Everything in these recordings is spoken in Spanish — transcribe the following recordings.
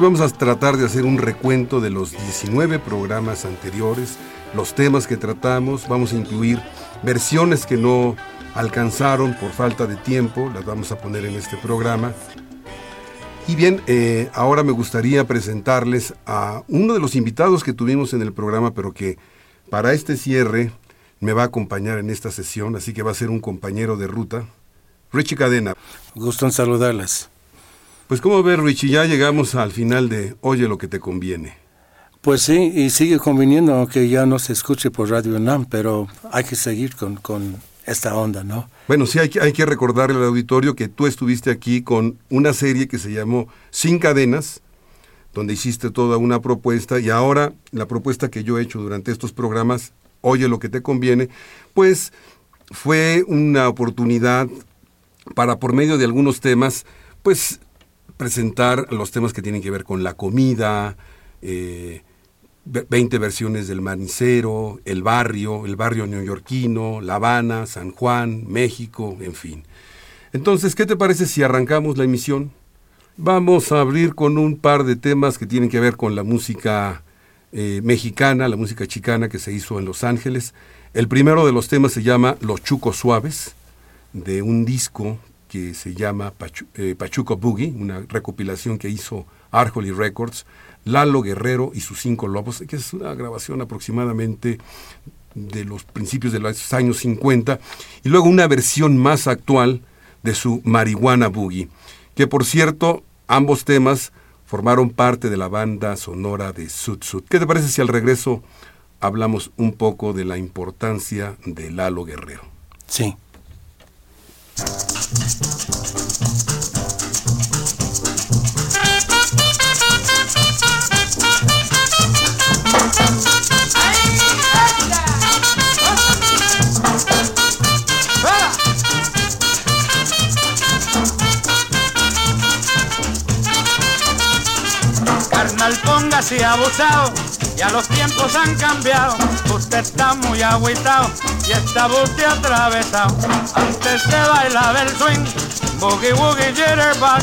Hoy vamos a tratar de hacer un recuento de los 19 programas anteriores, los temas que tratamos, vamos a incluir versiones que no alcanzaron por falta de tiempo, las vamos a poner en este programa. Y bien, eh, ahora me gustaría presentarles a uno de los invitados que tuvimos en el programa, pero que para este cierre me va a acompañar en esta sesión, así que va a ser un compañero de ruta, Richie Cadena. Gusto en saludarles. Pues como ver, Richie, ya llegamos al final de Oye lo que te conviene. Pues sí, y sigue conviniendo, aunque ya no se escuche por Radio NAM, pero hay que seguir con, con esta onda, ¿no? Bueno, sí, hay que, hay que recordarle al auditorio que tú estuviste aquí con una serie que se llamó Sin Cadenas, donde hiciste toda una propuesta y ahora la propuesta que yo he hecho durante estos programas, Oye lo que te conviene, pues fue una oportunidad para por medio de algunos temas, pues presentar los temas que tienen que ver con la comida, eh, 20 versiones del manicero, el barrio, el barrio neoyorquino, La Habana, San Juan, México, en fin. Entonces, ¿qué te parece si arrancamos la emisión? Vamos a abrir con un par de temas que tienen que ver con la música eh, mexicana, la música chicana que se hizo en Los Ángeles. El primero de los temas se llama Los Chucos Suaves, de un disco que se llama eh, Pachuco Boogie, una recopilación que hizo Arjoli Records. Lalo Guerrero y sus cinco lobos, que es una grabación aproximadamente de los principios de los años 50, y luego una versión más actual de su Marihuana Boogie, que por cierto, ambos temas formaron parte de la banda sonora de Sud Sud. ¿Qué te parece si al regreso hablamos un poco de la importancia de Lalo Guerrero? Sí. Póngase abusado, ya los tiempos han cambiado, usted está muy agüitado y está usted atravesado. Antes se bailaba el swing, boogie woogie jitterbug,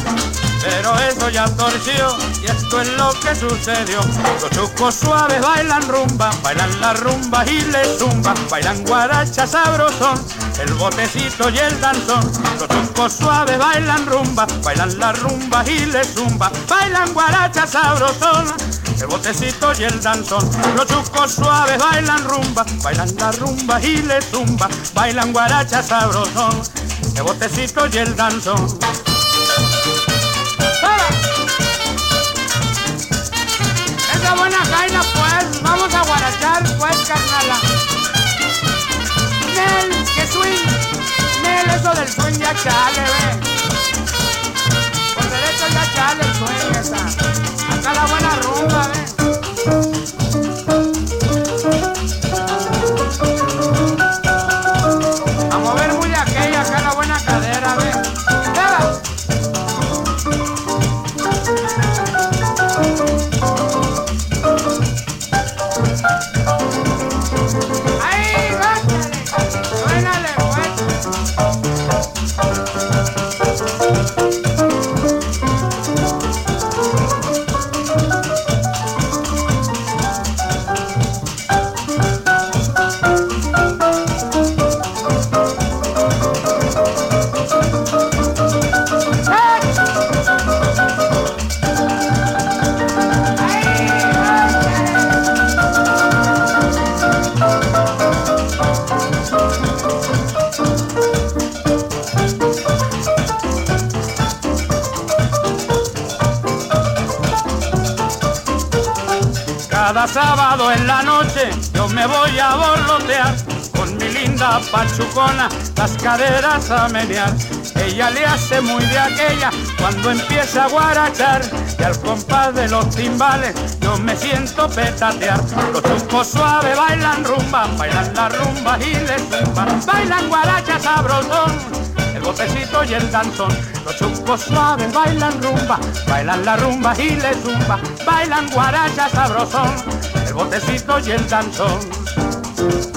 pero eso ya torció y esto es lo que sucedió. Los chucos suaves bailan rumba, bailan la rumba y le zumba, bailan guaracha sabrosón, el botecito y el danzón. Los chucos suaves bailan rumba, bailan la rumba y le zumba, bailan guaracha sabrosón el botecito y el danzón. Los chucos suaves bailan rumba, bailan la rumba y le zumba, bailan guaracha sabrosón, el botecito y el danzón. Esa buena jaina pues, vamos a guarachar pues carnala. Nel, que swing, Nel, eso del swing ya chale, ve. Por derecho ya chale el swing esa la buena rumba, A linda pachucona, las caderas a menear. Ella le hace muy de aquella cuando empieza a guarachar y al compás de los timbales yo me siento petatear. Los chucos suaves bailan rumba, bailan la rumba y les zumba, bailan guaracha sabrosón el botecito y el danzón. Los chucos suaves bailan rumba, bailan la rumba y le zumba, bailan guaracha sabrosón, el botecito y el danzón.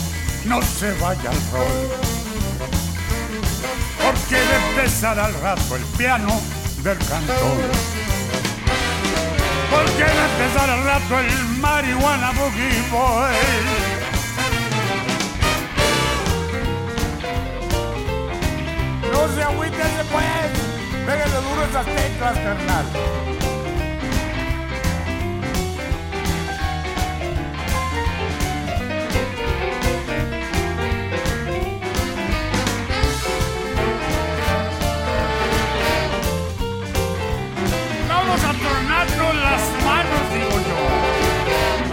no se vaya al rol. Porque de empezar al rato el piano del cantón. Porque va a empezar al rato el marihuana boogie boy. No se agüítese pues, pégale duro esas teclas, carnal.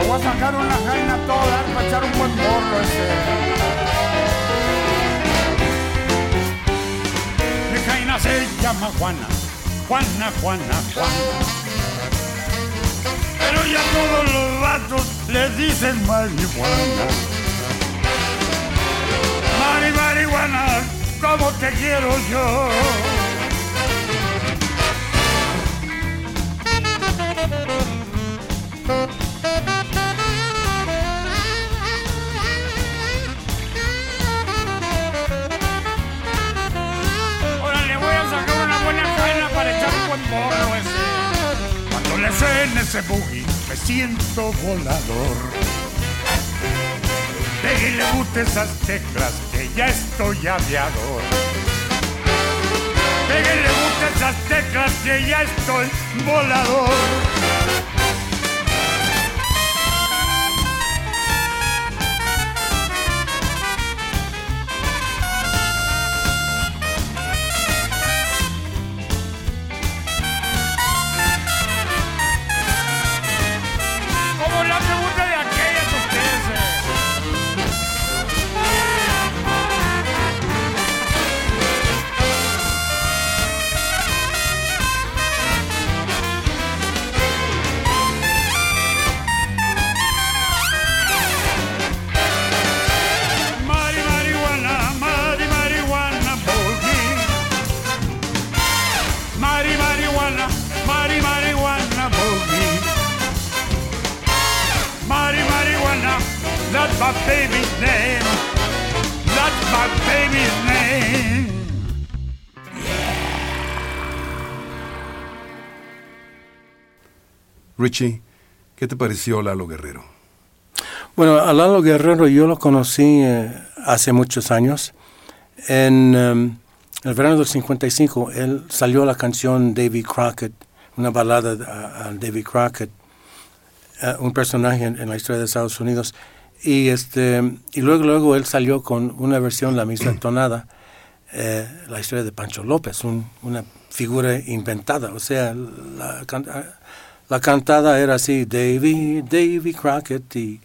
Voy a sacar una jaina a todo dar para echar un buen borro ese. Mi jaina se llama Juana, Juana, Juana, Juana. Pero ya todos los vatos le dicen marihuana. Mari, marihuana, como te quiero yo. Le suene ese boogie, me siento volador. Déjale guste esas teclas, que ya estoy aviador. Déjale guste esas teclas, que ya estoy volador. Richie, ¿qué te pareció Lalo Guerrero? Bueno, a Lalo Guerrero yo lo conocí eh, hace muchos años. En em, el verano del 55, él salió la canción Davy Crockett, una balada a, a Davy Crockett, eh, un personaje en, en la historia de Estados Unidos. Y, este, y luego, luego él salió con una versión, la misma tonada, eh, la historia de Pancho López, un- una figura inventada. O sea, la, can- la cantada era así, Davy, Davy Crockett, y,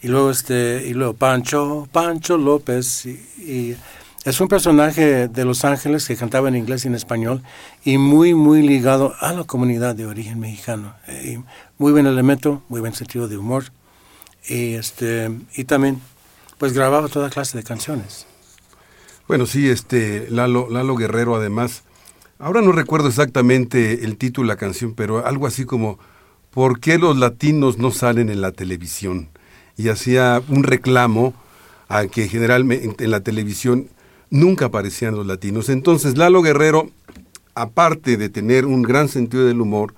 y luego este y luego Pancho Pancho López y, es un personaje de Los Ángeles que cantaba en inglés y en español y muy muy ligado a la comunidad de origen mexicano Eh, y muy buen elemento muy buen sentido de humor y este y también pues grababa toda clase de canciones Bueno, sí, este Lalo Guerrero además. Ahora no recuerdo exactamente el título de la canción, pero algo así como ¿Por qué los latinos no salen en la televisión? Y hacía un reclamo a que generalmente en la televisión nunca aparecían los latinos. Entonces Lalo Guerrero, aparte de tener un gran sentido del humor,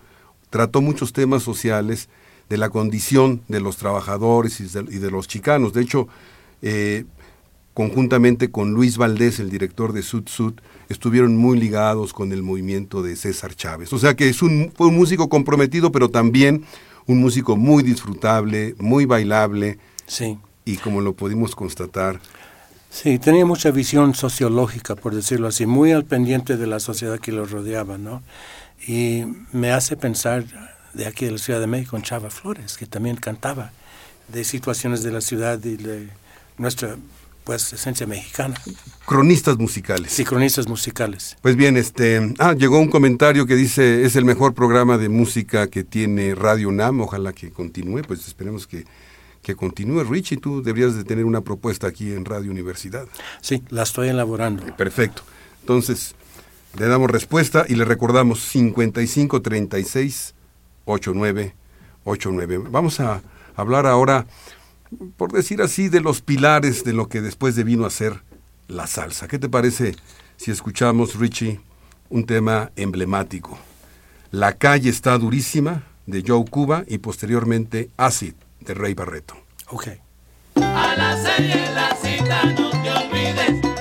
trató muchos temas sociales de la condición de los trabajadores y de, los chicanos. De hecho, eh, conjuntamente con Luis Valdés, el director de Sud Sud, estuvieron muy ligados con el movimiento de César Chávez. O sea que es un, fue un músico comprometido, pero también un músico muy disfrutable, muy bailable, sí y como lo pudimos constatar, Sí, tenía mucha visión sociológica, por decirlo así, muy al pendiente de la sociedad que lo rodeaba, ¿no? Y me hace pensar de aquí de la Ciudad de México en Chava Flores, que también cantaba de situaciones de la ciudad y de nuestra, pues esencia mexicana. Cronistas musicales. Sí, cronistas musicales. Pues bien, este, ah, llegó un comentario que dice, es el mejor programa de música que tiene Radio UNAM, ojalá que continúe, pues esperemos que, que continúe. Richie, tú deberías de tener una propuesta aquí en Radio Universidad. Sí, la estoy elaborando. Eh, perfecto. Entonces, le damos respuesta y le recordamos 55 36 89 89. Vamos a hablar ahora por decir así, de los pilares de lo que después de vino a ser la salsa. ¿Qué te parece si escuchamos, Richie, un tema emblemático? La calle está durísima, de Joe Cuba, y posteriormente Acid, de Rey Barreto. Ok. A la serie La Cita, no te olvides.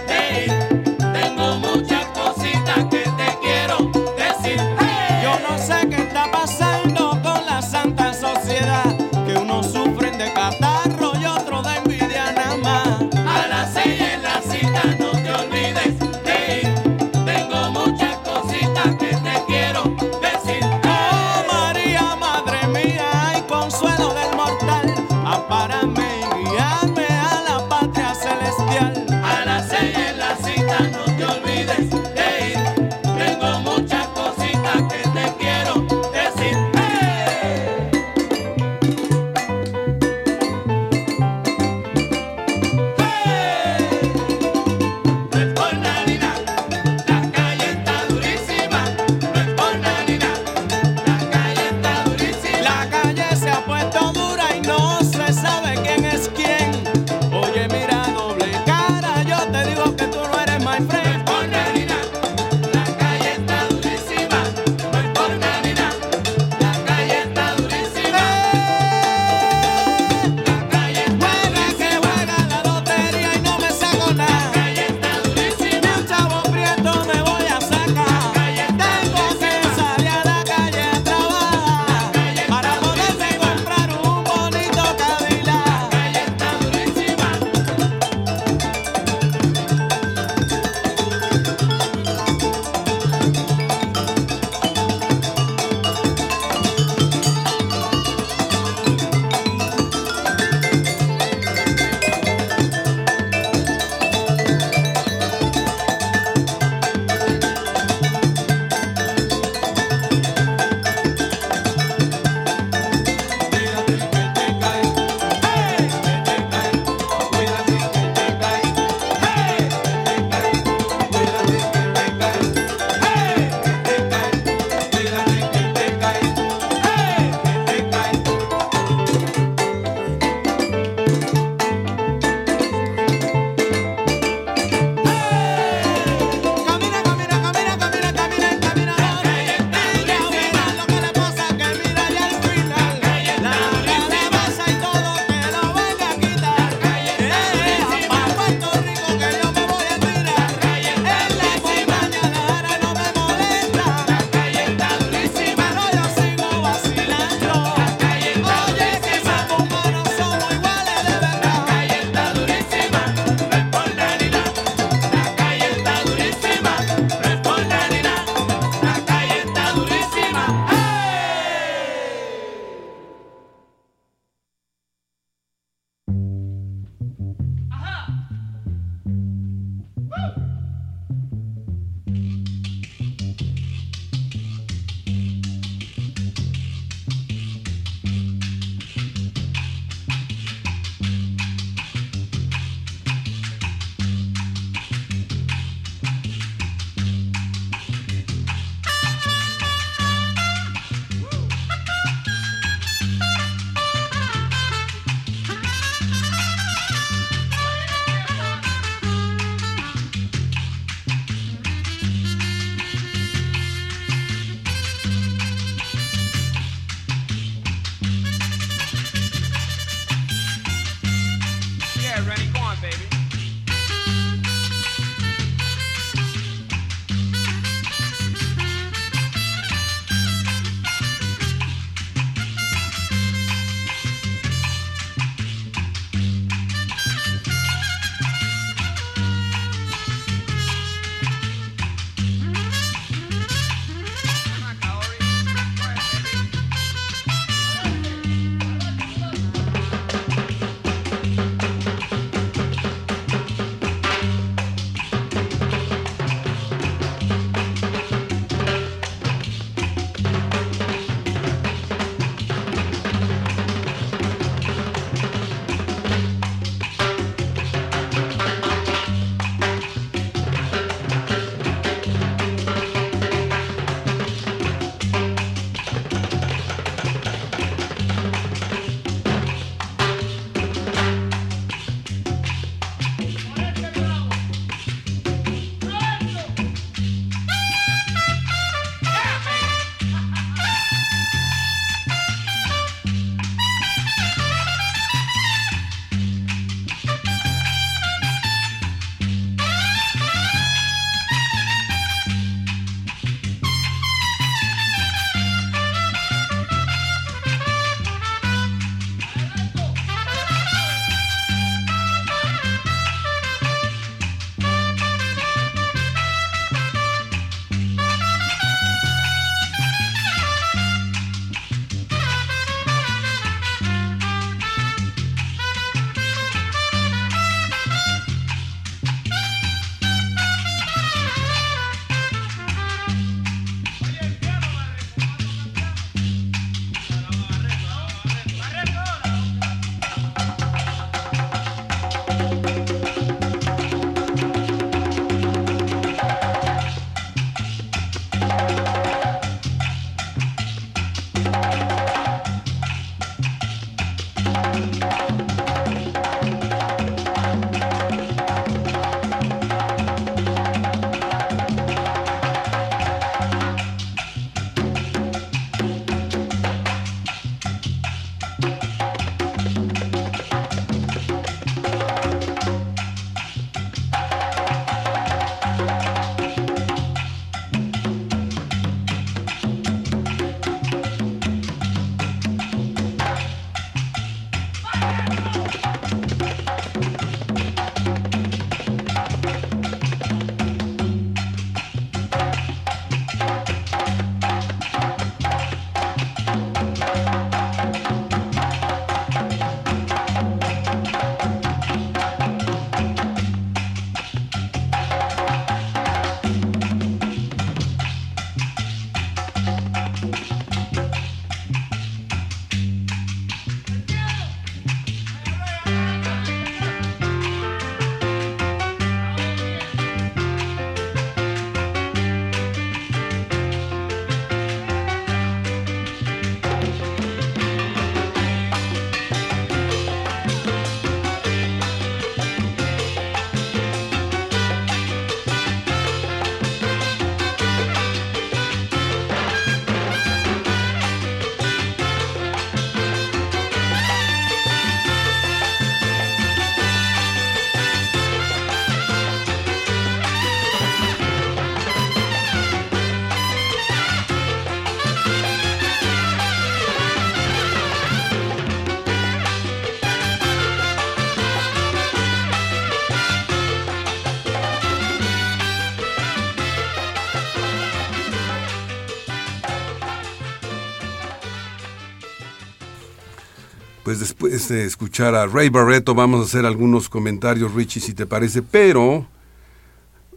Pues después de escuchar a Ray Barreto vamos a hacer algunos comentarios, Richie, si te parece, pero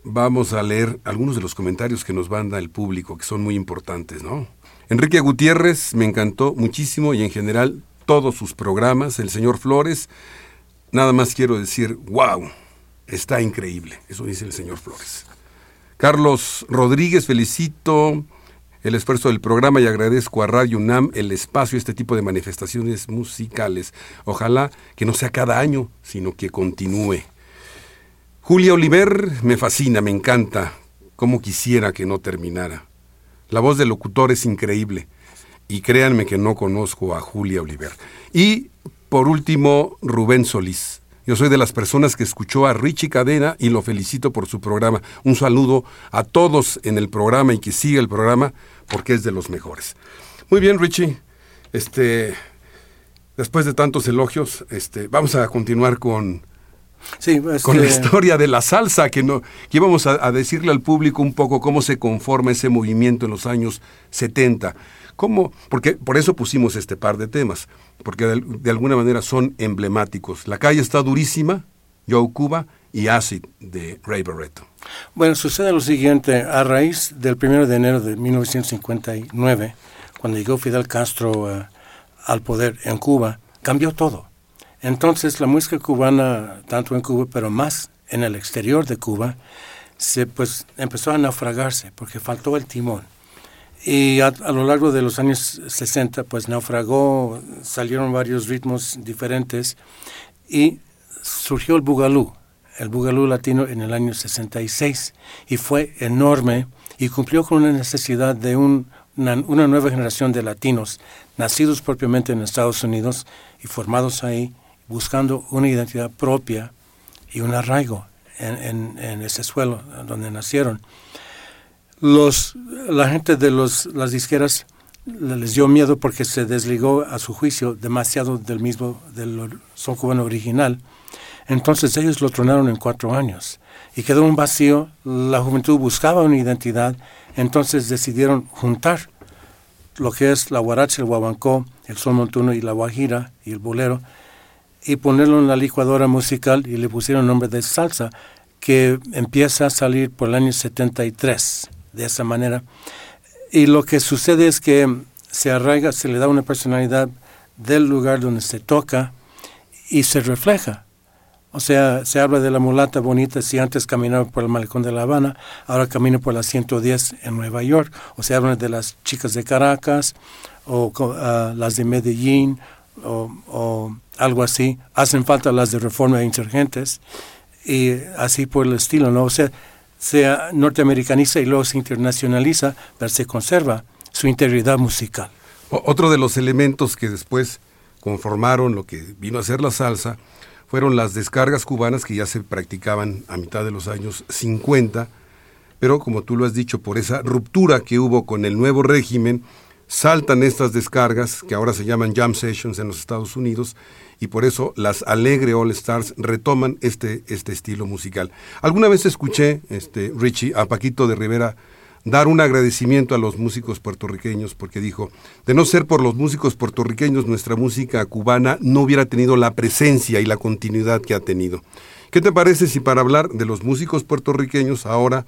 vamos a leer algunos de los comentarios que nos manda el público, que son muy importantes, ¿no? Enrique Gutiérrez me encantó muchísimo y en general todos sus programas. El señor Flores, nada más quiero decir, wow, está increíble. Eso dice el señor Flores. Carlos Rodríguez, felicito el esfuerzo del programa y agradezco a Radio UNAM el espacio, este tipo de manifestaciones musicales. Ojalá que no sea cada año, sino que continúe. Julia Oliver me fascina, me encanta, como quisiera que no terminara. La voz del locutor es increíble y créanme que no conozco a Julia Oliver. Y por último, Rubén Solís. Yo soy de las personas que escuchó a Richie Cadena y lo felicito por su programa. Un saludo a todos en el programa y que siga el programa porque es de los mejores. Muy bien, Richie. Este, después de tantos elogios, este, vamos a continuar con, Sí, con la historia de la salsa, que, no, que íbamos a, a decirle al público un poco cómo se conforma ese movimiento en los años 70. ¿Cómo? Porque por eso pusimos este par de temas, porque de, alguna manera son emblemáticos. La calle está durísima, Joe Cuba y Acid de Ray Barretto. Bueno, sucede lo siguiente, a raíz del 1 de enero de 1959, cuando llegó Fidel Castro eh, al poder en Cuba, cambió todo. Entonces la música cubana, tanto en Cuba, pero más en el exterior de Cuba, se pues empezó a naufragarse porque faltó el timón. Y a, lo largo de los años 60, pues naufragó, salieron varios ritmos diferentes y surgió el bugalú, el bugalú latino en el año 66 y fue enorme y cumplió con una necesidad de un- una, una nueva generación de latinos nacidos propiamente en Estados Unidos y formados ahí, buscando una identidad propia y un arraigo en, en- en ese suelo donde nacieron. Los, la gente de los, las disqueras le- les dio miedo porque se desligó a su juicio demasiado del mismo del son cubano original. Entonces ellos lo tronaron en cuatro años y quedó un vacío. La juventud buscaba una identidad, entonces decidieron juntar lo que es la guaracha, el guabancó, el son montuno y la guajira y el bolero y ponerlo en la licuadora musical y le pusieron nombre de salsa que empieza a salir por el año 73 de esa manera. Y lo que sucede es que se arraiga, se le da una personalidad del lugar donde se toca y se refleja. O sea, se habla de la mulata bonita, si antes caminaba por el malecón de La Habana, ahora camina por la 110 en Nueva York. O se habla de las chicas de Caracas, o ah, las de Medellín, o, o algo así. Hacen falta las de Reforma e Insurgentes, y así por el estilo, ¿no? O sea, se norteamericaniza y luego se internacionaliza, pero se conserva su integridad musical. Otro de los elementos que después conformaron lo que vino a ser la salsa fueron las descargas cubanas que ya se practicaban a mitad de los años 50, pero como tú lo has dicho, por esa ruptura que hubo con el nuevo régimen, saltan estas descargas que ahora se llaman jam sessions en los Estados Unidos y por eso las Alegre All Stars retoman este, este estilo musical. Alguna vez escuché, este, Richie, a Paquito de Rivera dar un agradecimiento a los músicos puertorriqueños porque dijo, de no ser por los músicos puertorriqueños, nuestra música cubana no hubiera tenido la presencia y la continuidad que ha tenido. ¿Qué te parece si para hablar de los músicos puertorriqueños ahora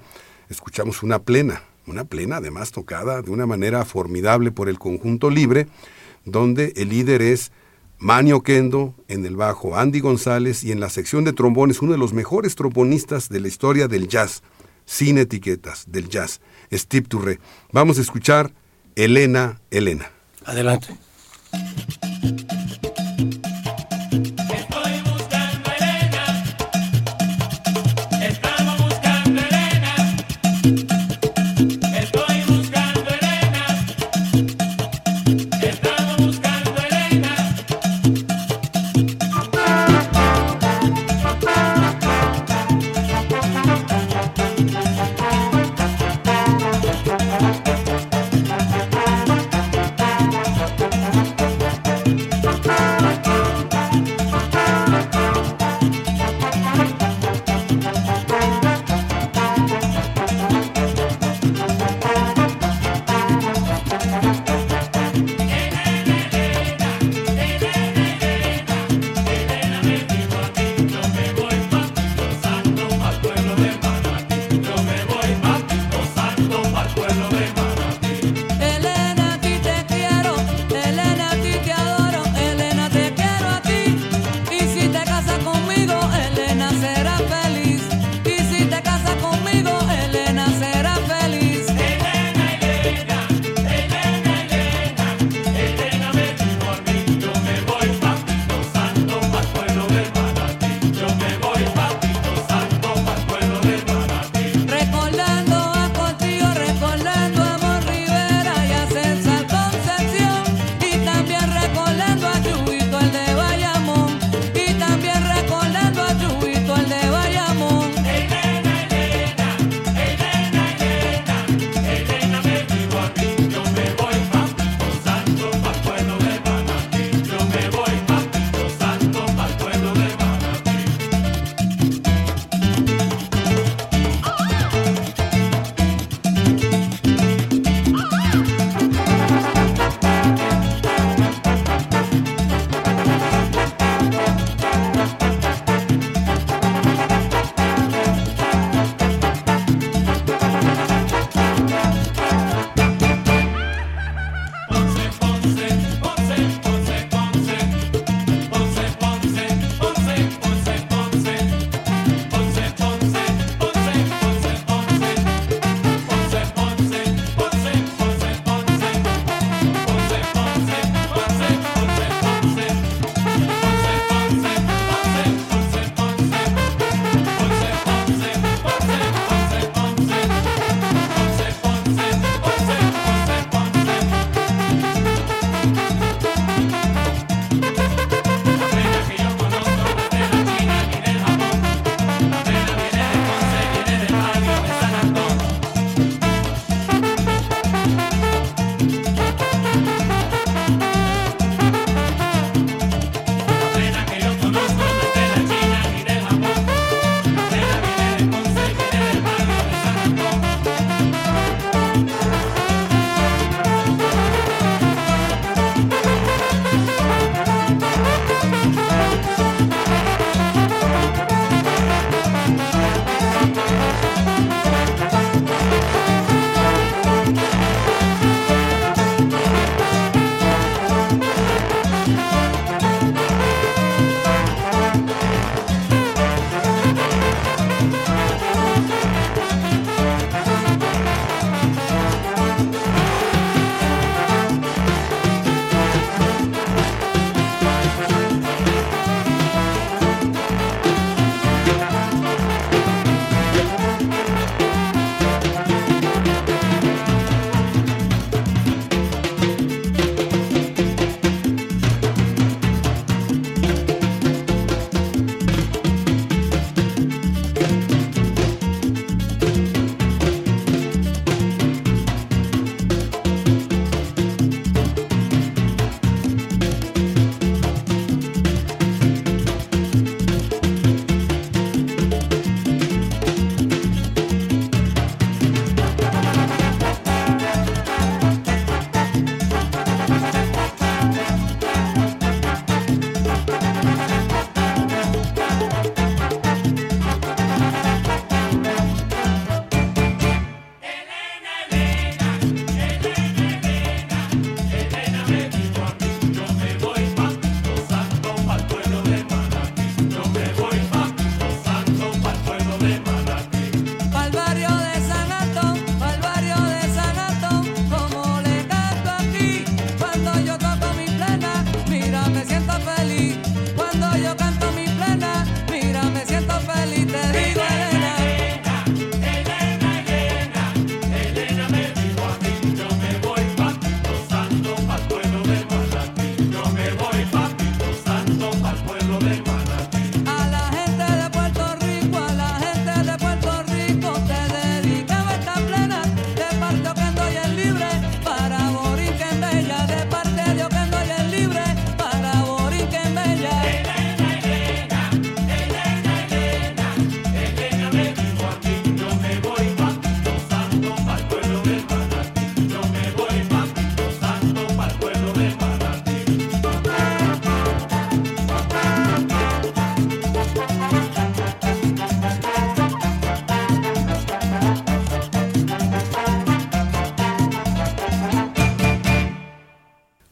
escuchamos una plena, una plena además tocada de una manera formidable por el conjunto libre, donde el líder es Manio Kendo, en el bajo Andy González y en la sección de trombones uno de los mejores trombonistas de la historia del jazz, sin etiquetas, del jazz, Steve Touré. Vamos a escuchar Elena, Elena. Adelante.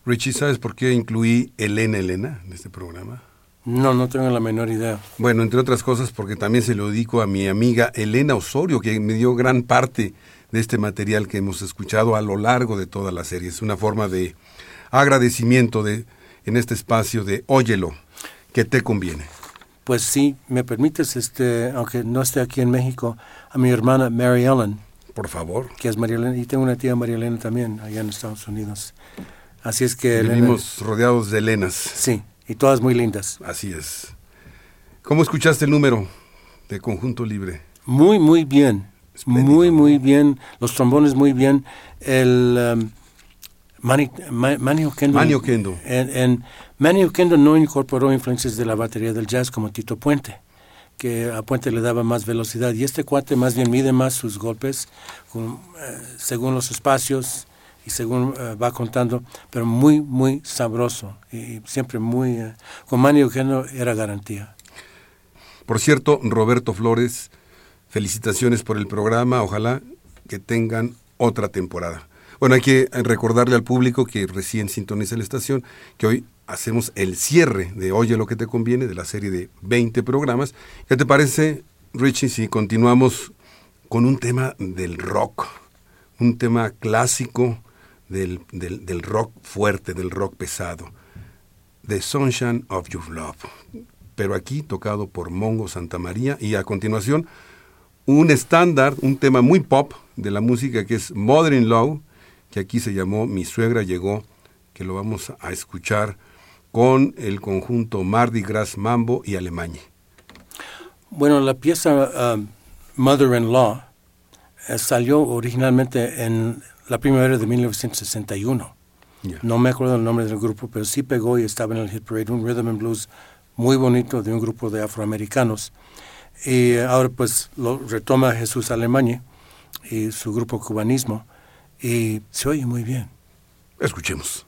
Richie, ¿sabes por qué incluí Elena Elena en este programa? No, no tengo la menor idea. Bueno, entre otras cosas porque también se lo dedico a mi amiga Elena Osorio, que me dio gran parte de este material que hemos escuchado a lo largo de toda la serie. Es una forma de agradecimiento de, en este espacio de Óyelo, que te conviene. Pues sí, me permites, este, aunque no esté aquí en México, a mi hermana Mary Ellen, Por favor. que es María Elena, y tengo una tía María Elena también allá en Estados Unidos. Así es que... Elena- Vivimos rodeados de Elenas. Sí, y todas muy lindas. Así es. ¿Cómo escuchaste el número de Conjunto Libre? Muy, muy bien. Espléndido, muy, muy bien. Los trombones muy bien. El um, Manny, Ma-. Manny Oquendo. En, en- Manny Oquendo no incorporó influencias de la batería del jazz como Tito Puente, que a Puente le daba más velocidad. Y este cuate más bien mide más sus golpes con, eh, según los espacios y según eh, va contando, pero muy, muy sabroso. Y siempre muy... eh, con Manny Oquendo era garantía. Por cierto, Roberto Flores, felicitaciones por el programa. Ojalá que tengan otra temporada. Bueno, hay que recordarle al público que recién sintoniza la estación que hoy hacemos el cierre de Oye lo que te conviene de la serie de 20 programas. ¿Qué te parece, Richie, si continuamos con un tema del rock? Un tema clásico del, del- rock fuerte, del rock pesado. The Sunshine of Your Love. Pero aquí tocado por Mongo Santa María y a continuación un estándar, un tema muy pop de la música que es Mother in Law, que aquí se llamó Mi suegra llegó, que lo vamos a escuchar con el conjunto Mardi Gras Mambo y Alemania. Bueno, la pieza um, Mother-in-Law eh, salió originalmente en la primavera de 1961. Ya. No me acuerdo el nombre del grupo, pero sí pegó y estaba en el hit parade, un rhythm and blues muy bonito de un grupo de afroamericanos. Y ahora pues lo retoma Jesús Alemania y su grupo Cubanismo y se oye muy bien. Escuchemos.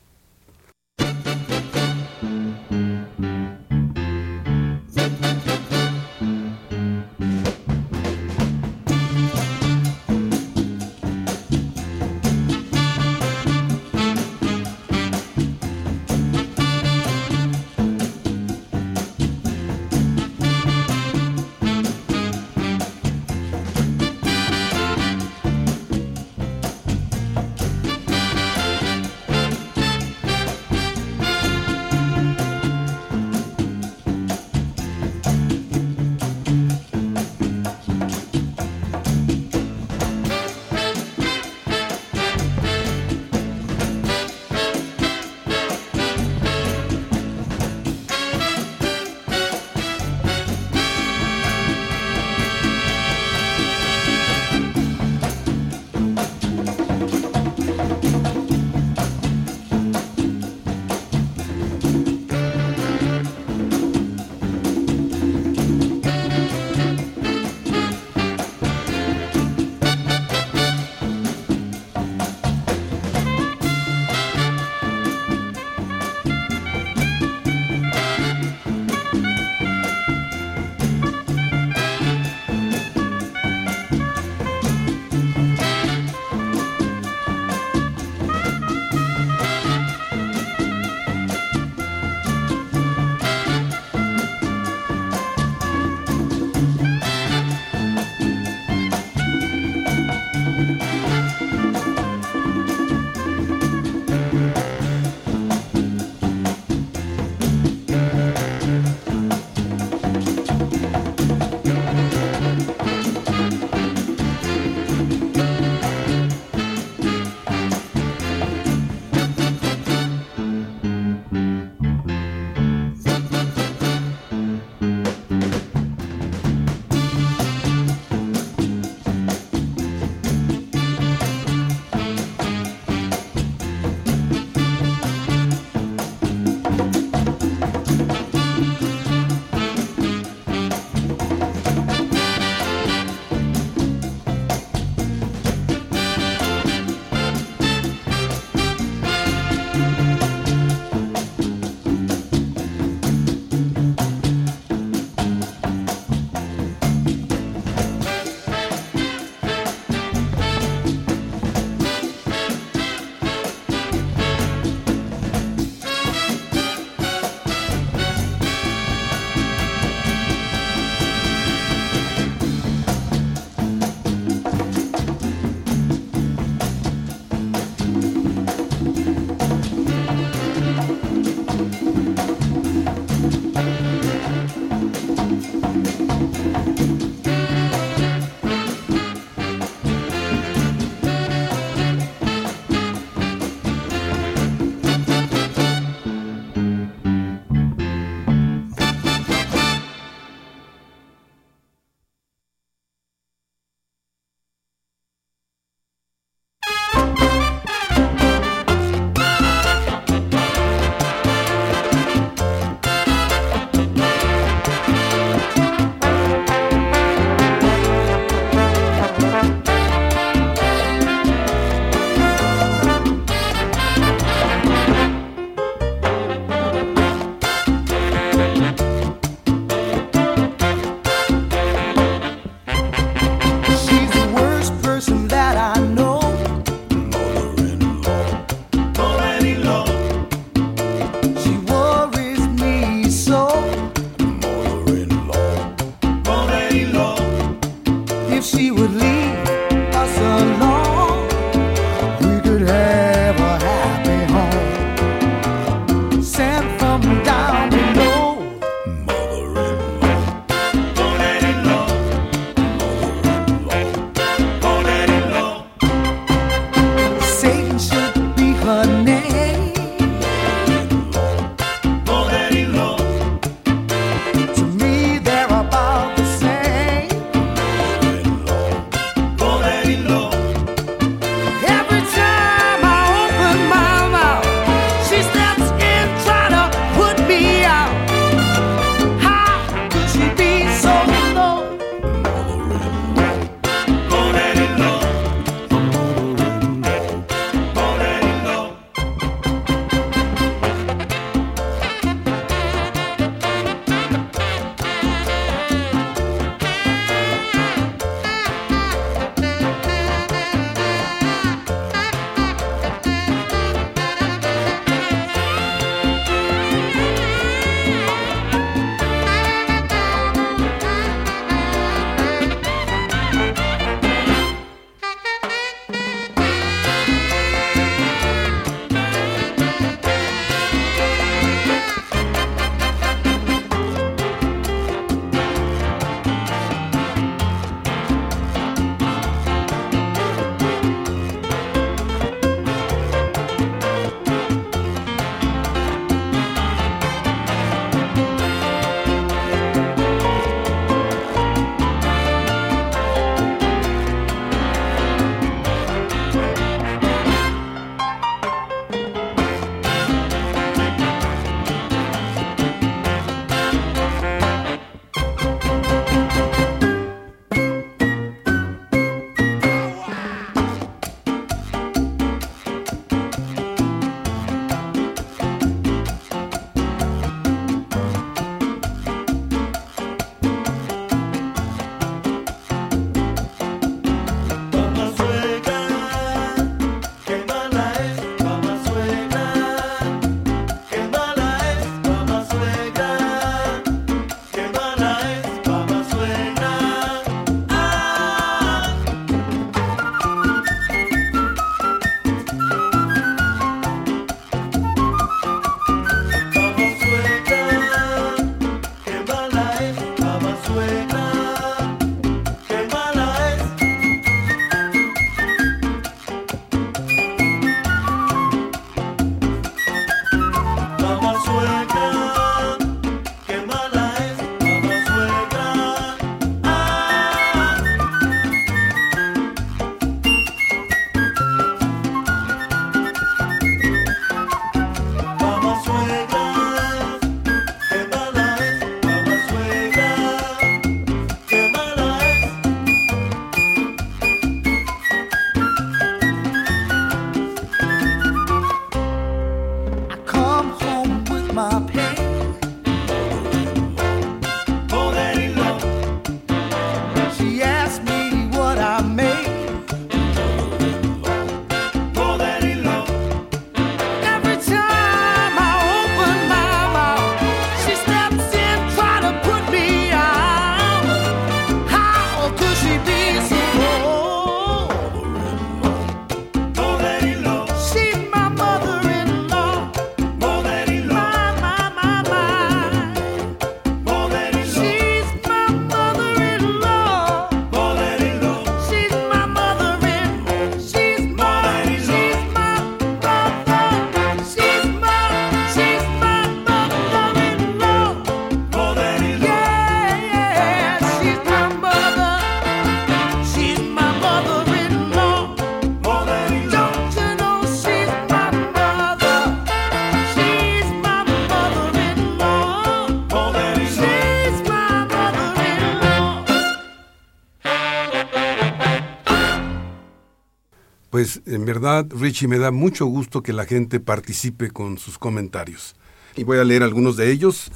Pues en verdad, Richie, me da mucho gusto que la gente participe con sus comentarios. Y voy a leer algunos de ellos.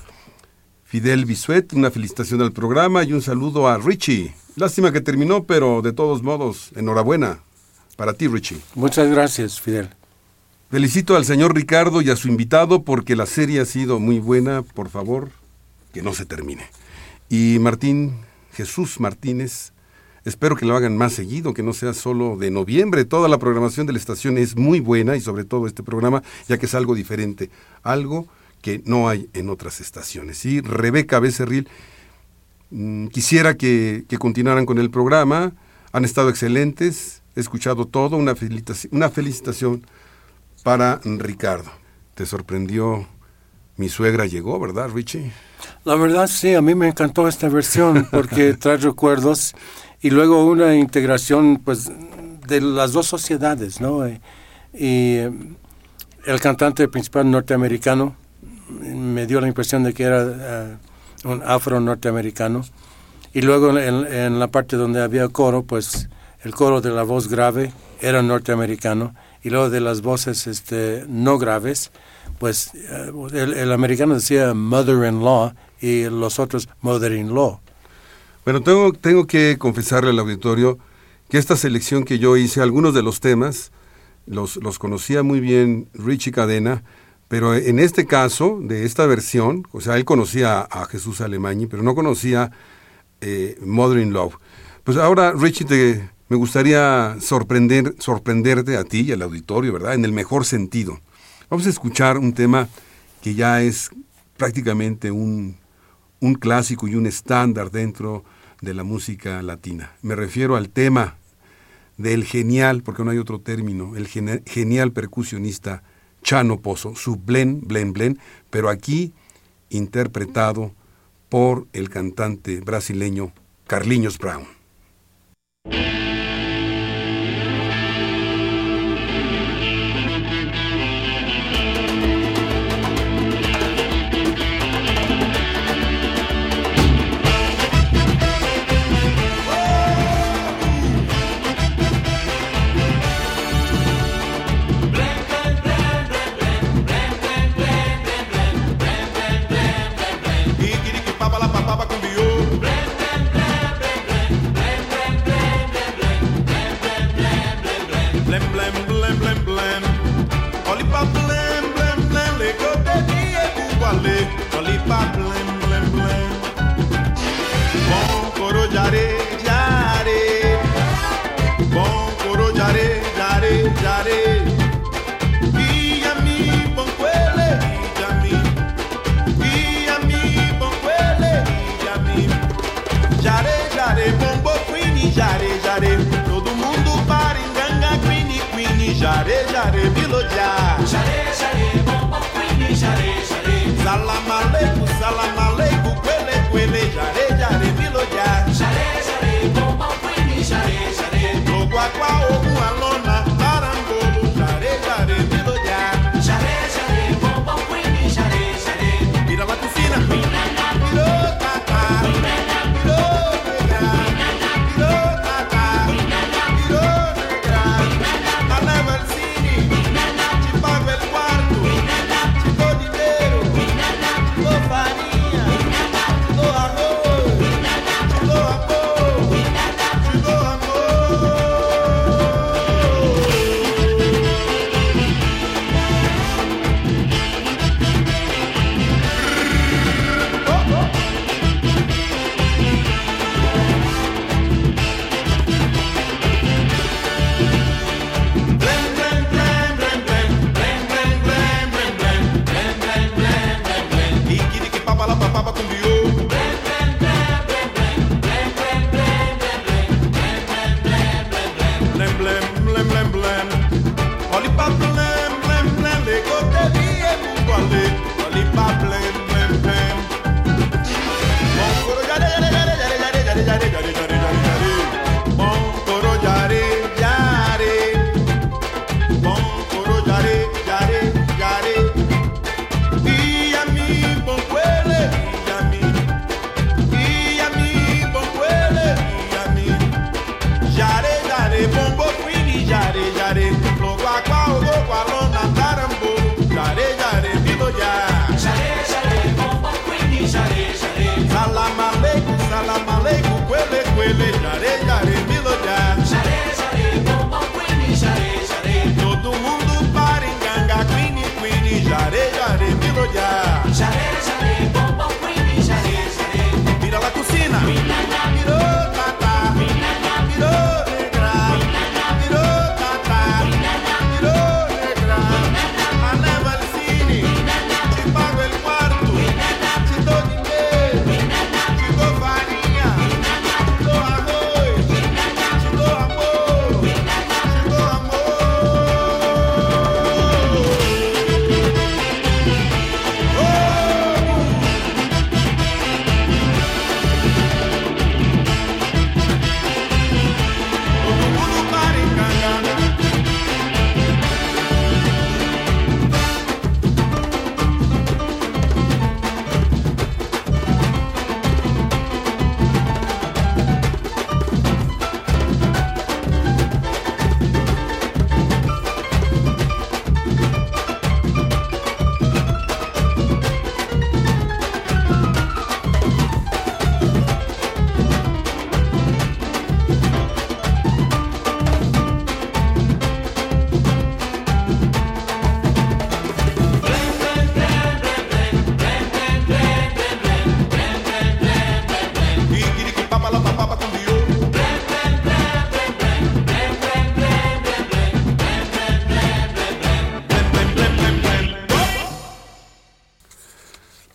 Fidel Bisuet, una felicitación al programa y un saludo a Richie. Lástima que terminó, pero de todos modos, enhorabuena para ti, Richie. Muchas gracias, Fidel. Felicito al señor Ricardo y a su invitado porque la serie ha sido muy buena. Por favor, que no se termine. Y Martín, Jesús Martínez, espero que lo hagan más seguido, que no sea solo de noviembre. Toda la programación de la estación es muy buena y sobre todo este programa, ya que es algo diferente, algo que no hay en otras estaciones. Y Rebeca Becerril, mm, quisiera que, que continuaran con el programa. Han estado excelentes, he escuchado todo. Una felicitación, una felicitación para Ricardo. ¿Te sorprendió? Mi suegra llegó, ¿verdad, Richie? La verdad, sí, a mí me encantó esta versión porque trae recuerdos y luego una integración, pues, de las dos sociedades, ¿no? Y, y, eh, el cantante principal norteamericano me dio la impresión de que era eh, un afro-norteamericano. Y luego en, la parte donde había coro, pues, el coro de la voz grave era norteamericano y luego de las voces este, no graves, pues eh, el, el americano decía mother-in-law y los otros mother-in-law. Bueno, tengo, tengo que confesarle al auditorio que esta selección que yo hice, algunos de los temas, los, los conocía muy bien Richie Cadena, pero en este caso, de esta versión, o sea, él conocía a, Jesús Alemañi, pero no conocía eh, Mother-in-Law. Pues ahora, Richie, te, me gustaría sorprender, sorprenderte a ti y al auditorio, ¿verdad? En el mejor sentido. Vamos a escuchar un tema que ya es prácticamente un, un clásico y un estándar dentro de la música latina. Me refiero al tema del genial, porque no hay otro término, el genial percusionista Chano Pozo, su Blen, Blen, Blen, pero aquí interpretado por el cantante brasileño Carlinhos Brown.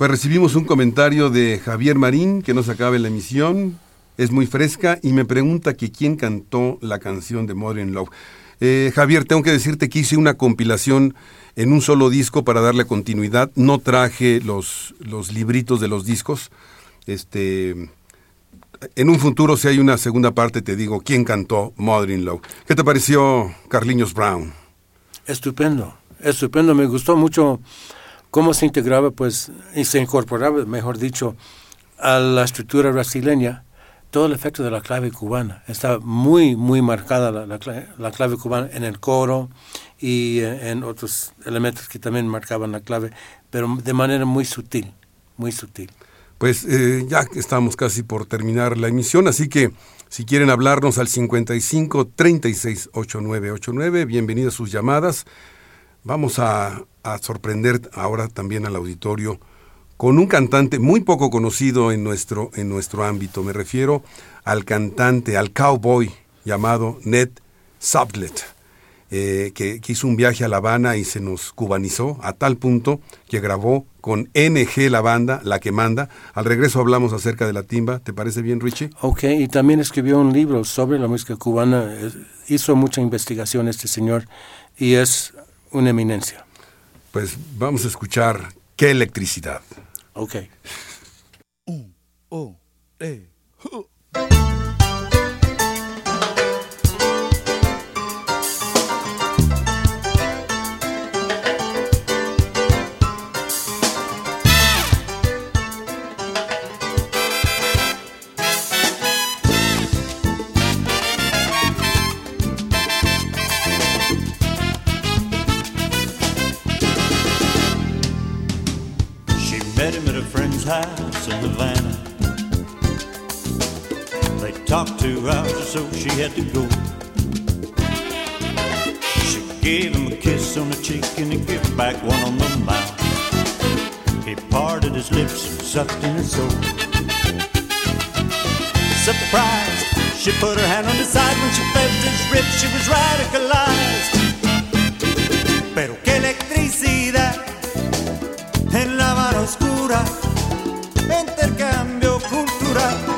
Pues recibimos un comentario de Javier Marín que nos acaba la emisión. Es muy fresca y me pregunta que quién cantó la canción de Modern Love. Eh, Javier, tengo que decirte que hice una compilación en un solo disco para darle continuidad. No traje los, los libritos de los discos. Este, en un futuro, si hay una segunda parte, te digo quién cantó Modern Love. ¿Qué te pareció Carliños Brown? Estupendo, estupendo. Me gustó mucho cómo se integraba, pues, y se incorporaba, mejor dicho, a la estructura brasileña todo el efecto de la clave cubana. Está muy, muy marcada la, la cla- la clave cubana en el coro y eh, en otros elementos que también marcaban la clave, pero de manera muy sutil, muy sutil. Pues eh, ya estamos casi por terminar la emisión, así que si quieren hablarnos al 55 36 8989, bienvenidas sus llamadas. Vamos a, a sorprender ahora también al auditorio con un cantante muy poco conocido en nuestro, en nuestro ámbito. Me refiero al cantante, al cowboy llamado Ned Sublet, eh, que, que hizo un viaje a La Habana y se nos cubanizó a tal punto que grabó con NG la banda, la que manda. Al regreso hablamos acerca de la timba. ¿Te parece bien, Richie? Ok, y también escribió un libro sobre la música cubana. eh, Hizo mucha investigación este señor y es una eminencia. Pues vamos a escuchar qué electricidad. Ok. She a friend's house in Havana. They talked two hours or so, she had to go. She gave him a kiss on the cheek and he gave back one on the mouth. He parted his lips and sucked in his soul. Surprised, she put her hand on his side when she felt his ribs. She was radicalized.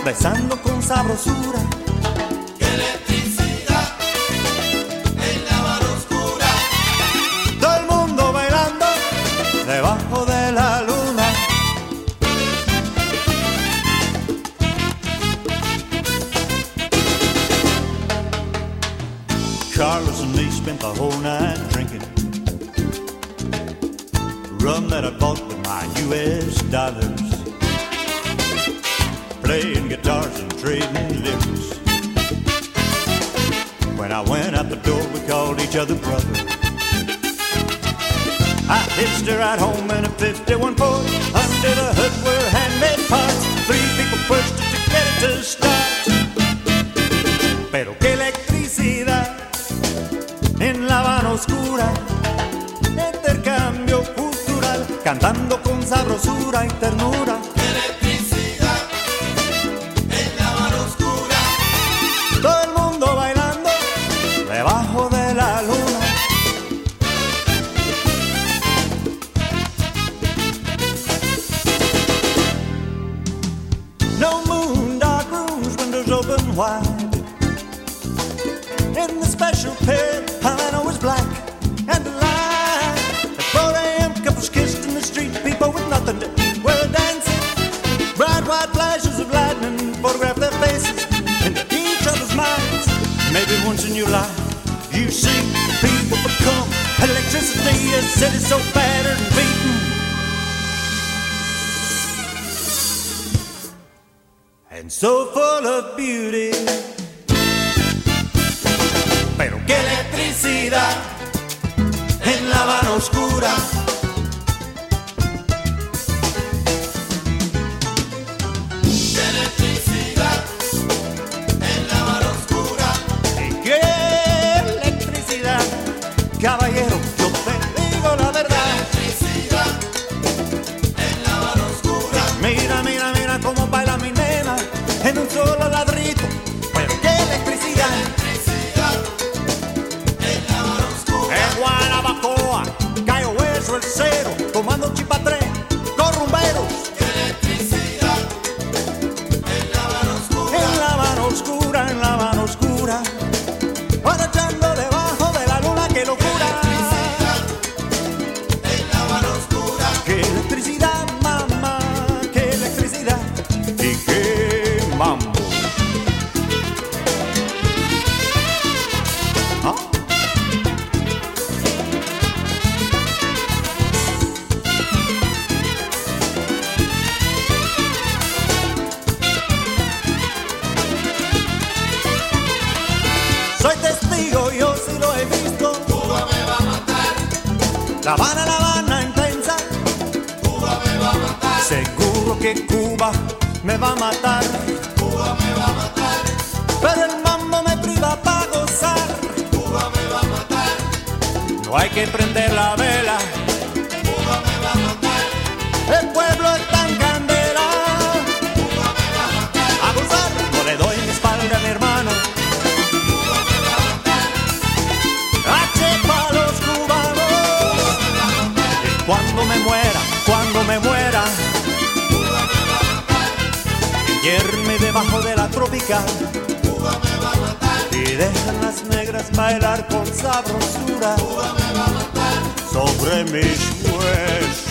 Besando con sabrosura. Wide. In the special pit, Havana was black and alive. At 4 a.m., couples kissed in the street, people with nothing to eat were dancing. Bright white flashes of lightning photograph their faces into each other's minds. Maybe once in your life, you see people become electricity. A city so battered and beaten. And so full of beauty. La Habana, La Habana intensa. Cuba me va a matar. Seguro que Cuba me va a matar. Cuba me va a matar. Pero el mambo me priva para gozar. Cuba me va a matar. No hay que prender la vela. Cuba me va a matar. El pueblo está me muera, cuando me muera, entierme debajo de la tropical. Y dejan las negras bailar con sabrosura sobre mis huesos.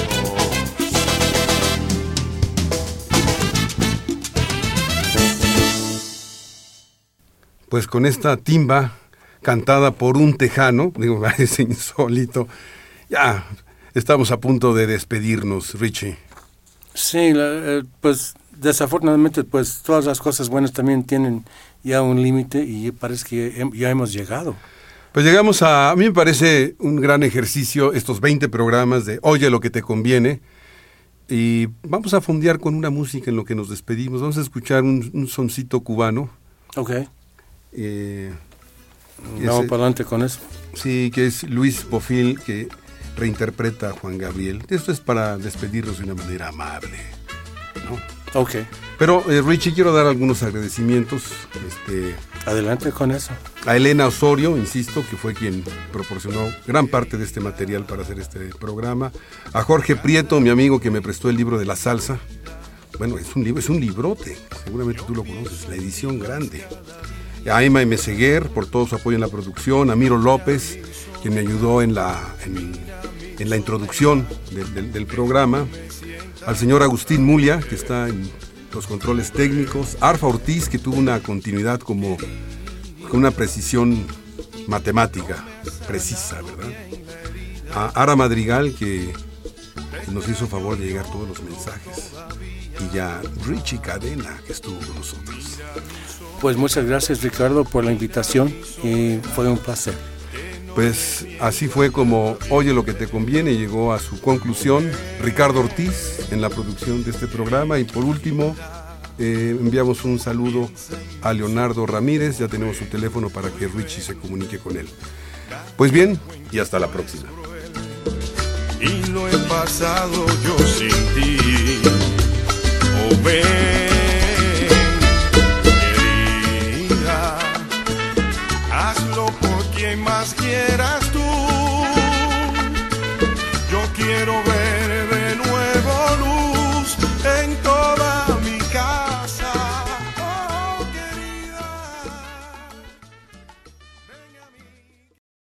Pues con esta timba cantada por un tejano, digo, es insólito. Ya, estamos a punto de despedirnos, Richie. Sí, eh, pues desafortunadamente pues todas las cosas buenas también tienen ya un límite y parece que ya hemos llegado. Pues llegamos a, a mí me parece un gran ejercicio estos 20 programas de Oye lo que te conviene. Y vamos a fondear con una música en lo que nos despedimos. Vamos a escuchar un, un soncito cubano. Ok, eh, vamos para adelante con eso. Sí, que es Luis Bofil que reinterpreta a Juan Gabriel. Esto es para despedirnos de una manera amable. ¿no? Ok, Pero eh, Richie, quiero dar algunos agradecimientos este, adelante con eso. a Elena Osorio, insisto, que fue quien proporcionó gran parte de este material para hacer este programa. A Jorge Prieto, mi amigo que me prestó el libro de la salsa. Bueno, es un libro, es un librote, seguramente tú lo conoces, la edición grande. A Emma M. Seguer por todo su apoyo en la producción, a Miro López, quien me ayudó en la, en, la introducción del programa, al señor Agustín Mulia, que está en los controles técnicos, Arfa Ortiz, que tuvo una continuidad como con una precisión matemática precisa, ¿verdad? A Ara Madrigal, que nos hizo favor de llegar todos los mensajes. Y ya Richie Cadena, que estuvo con nosotros. Pues muchas gracias Ricardo por la invitación y fue un placer. Pues así fue como Oye lo que te conviene llegó a su conclusión Ricardo Ortiz en la producción de este programa y por último eh, enviamos un saludo a Leonardo Ramírez, ya tenemos su teléfono para que Richie se comunique con él. Pues bien, y hasta la próxima. y lo he pasado yo sin ti.